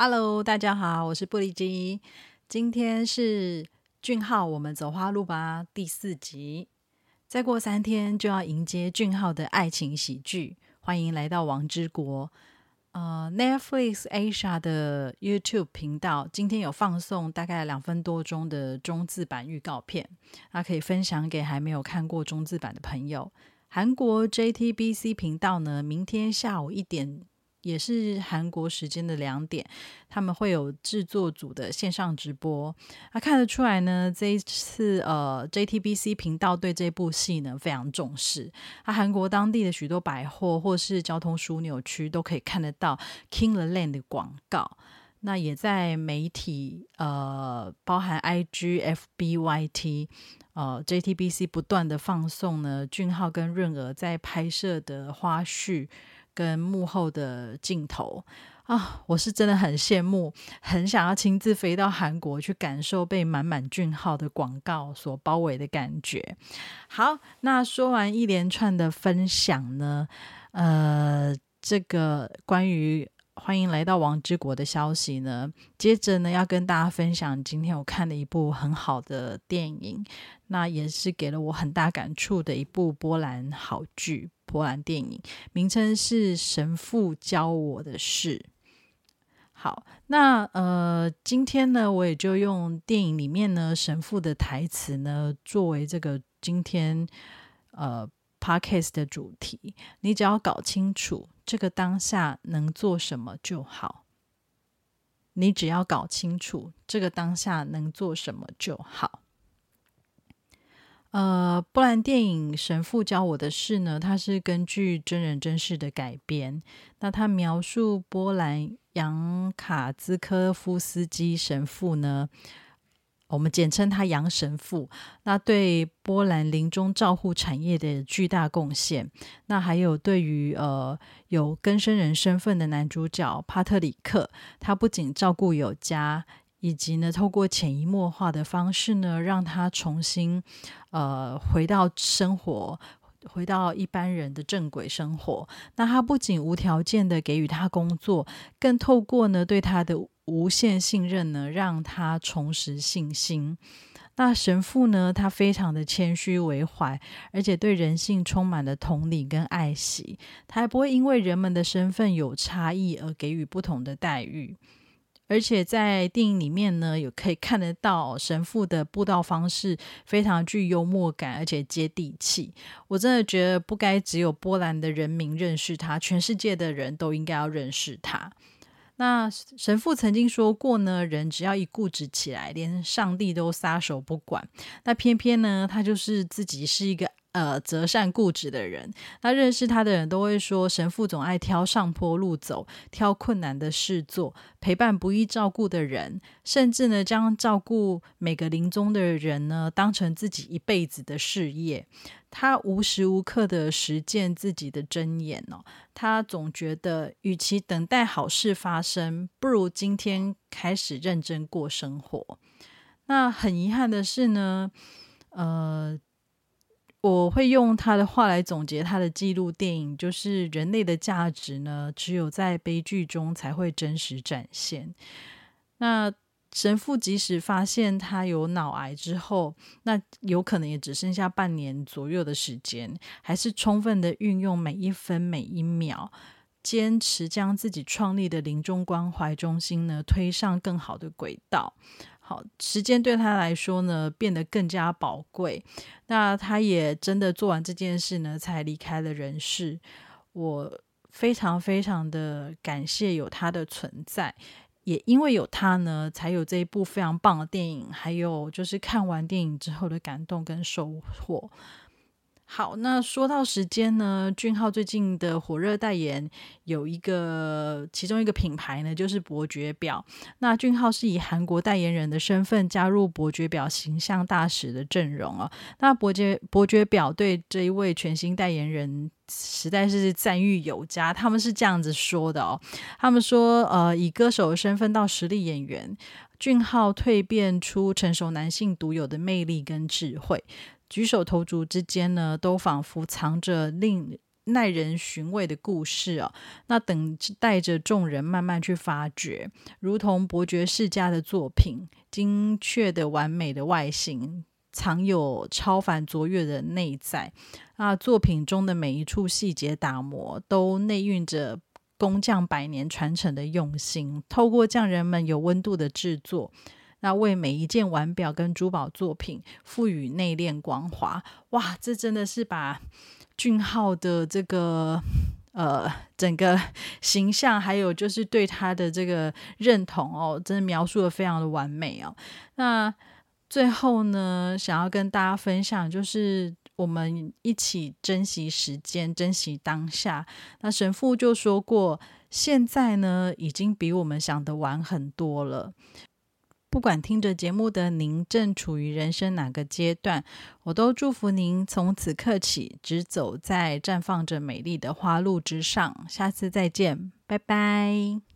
Hello，大家好，我是布里基。今天是俊浩，我们走花路吧第四集。再过三天就要迎接俊浩的爱情喜剧，欢迎来到王之国。呃，Netflix Asia 的 YouTube 频道今天有放送大概两分多钟的中字版预告片，那可以分享给还没有看过中字版的朋友。韩国 JTBC 频道呢，明天下午一点。也是韩国时间的两点，他们会有制作组的线上直播。啊，看得出来呢，这一次呃，JTBC 频道对这部戏呢非常重视。啊，韩国当地的许多百货或是交通枢纽区都可以看得到 Kingland 的广告。那也在媒体呃，包含 IG、FBYT，呃，JTBC 不断的放送呢，俊浩跟润儿在拍摄的花絮。跟幕后的镜头啊，我是真的很羡慕，很想要亲自飞到韩国去感受被满满俊浩的广告所包围的感觉。好，那说完一连串的分享呢，呃，这个关于欢迎来到王之国的消息呢，接着呢要跟大家分享今天我看的一部很好的电影，那也是给了我很大感触的一部波兰好剧。波兰电影名称是《神父教我的事》。好，那呃，今天呢，我也就用电影里面呢神父的台词呢，作为这个今天呃 podcast 的主题。你只要搞清楚这个当下能做什么就好。你只要搞清楚这个当下能做什么就好。呃，波兰电影《神父教我的事》呢，它是根据真人真事的改编。那它描述波兰杨卡兹科夫斯基神父呢，我们简称他杨神父。那对波兰临终照护产业的巨大贡献，那还有对于呃有更生人身份的男主角帕特里克，他不仅照顾有加。以及呢，透过潜移默化的方式呢，让他重新呃回到生活，回到一般人的正轨生活。那他不仅无条件的给予他工作，更透过呢对他的无限信任呢，让他重拾信心。那神父呢，他非常的谦虚为怀，而且对人性充满了同理跟爱惜，他还不会因为人们的身份有差异而给予不同的待遇。而且在电影里面呢，有可以看得到神父的布道方式非常具幽默感，而且接地气。我真的觉得不该只有波兰的人民认识他，全世界的人都应该要认识他。那神父曾经说过呢，人只要一固执起来，连上帝都撒手不管。那偏偏呢，他就是自己是一个。呃，择善固执的人，那认识他的人都会说，神父总爱挑上坡路走，挑困难的事做，陪伴不易照顾的人，甚至呢，将照顾每个临终的人呢，当成自己一辈子的事业。他无时无刻的实践自己的真言哦，他总觉得，与其等待好事发生，不如今天开始认真过生活。那很遗憾的是呢，呃。我会用他的话来总结他的记录电影，就是人类的价值呢，只有在悲剧中才会真实展现。那神父即使发现他有脑癌之后，那有可能也只剩下半年左右的时间，还是充分的运用每一分每一秒，坚持将自己创立的临终关怀中心呢推上更好的轨道。好，时间对他来说呢，变得更加宝贵。那他也真的做完这件事呢，才离开了人世。我非常非常的感谢有他的存在，也因为有他呢，才有这一部非常棒的电影，还有就是看完电影之后的感动跟收获。好，那说到时间呢，俊浩最近的火热代言有一个，其中一个品牌呢就是伯爵表。那俊浩是以韩国代言人的身份加入伯爵表形象大使的阵容啊。那伯爵伯爵表对这一位全新代言人实在是赞誉有加。他们是这样子说的哦，他们说，呃，以歌手的身份到实力演员，俊浩蜕变出成熟男性独有的魅力跟智慧。举手投足之间呢，都仿佛藏着令耐人寻味的故事哦。那等待着众人慢慢去发掘，如同伯爵世家的作品，精确的、完美的外形，藏有超凡卓越的内在。啊，作品中的每一处细节打磨，都内蕴着。工匠百年传承的用心，透过匠人们有温度的制作，那为每一件腕表跟珠宝作品赋予内敛光华。哇，这真的是把俊浩的这个呃整个形象，还有就是对他的这个认同哦，真的描述的非常的完美哦。那最后呢，想要跟大家分享就是。我们一起珍惜时间，珍惜当下。那神父就说过，现在呢，已经比我们想的晚很多了。不管听着节目的您正处于人生哪个阶段，我都祝福您从此刻起，只走在绽放着美丽的花路之上。下次再见，拜拜。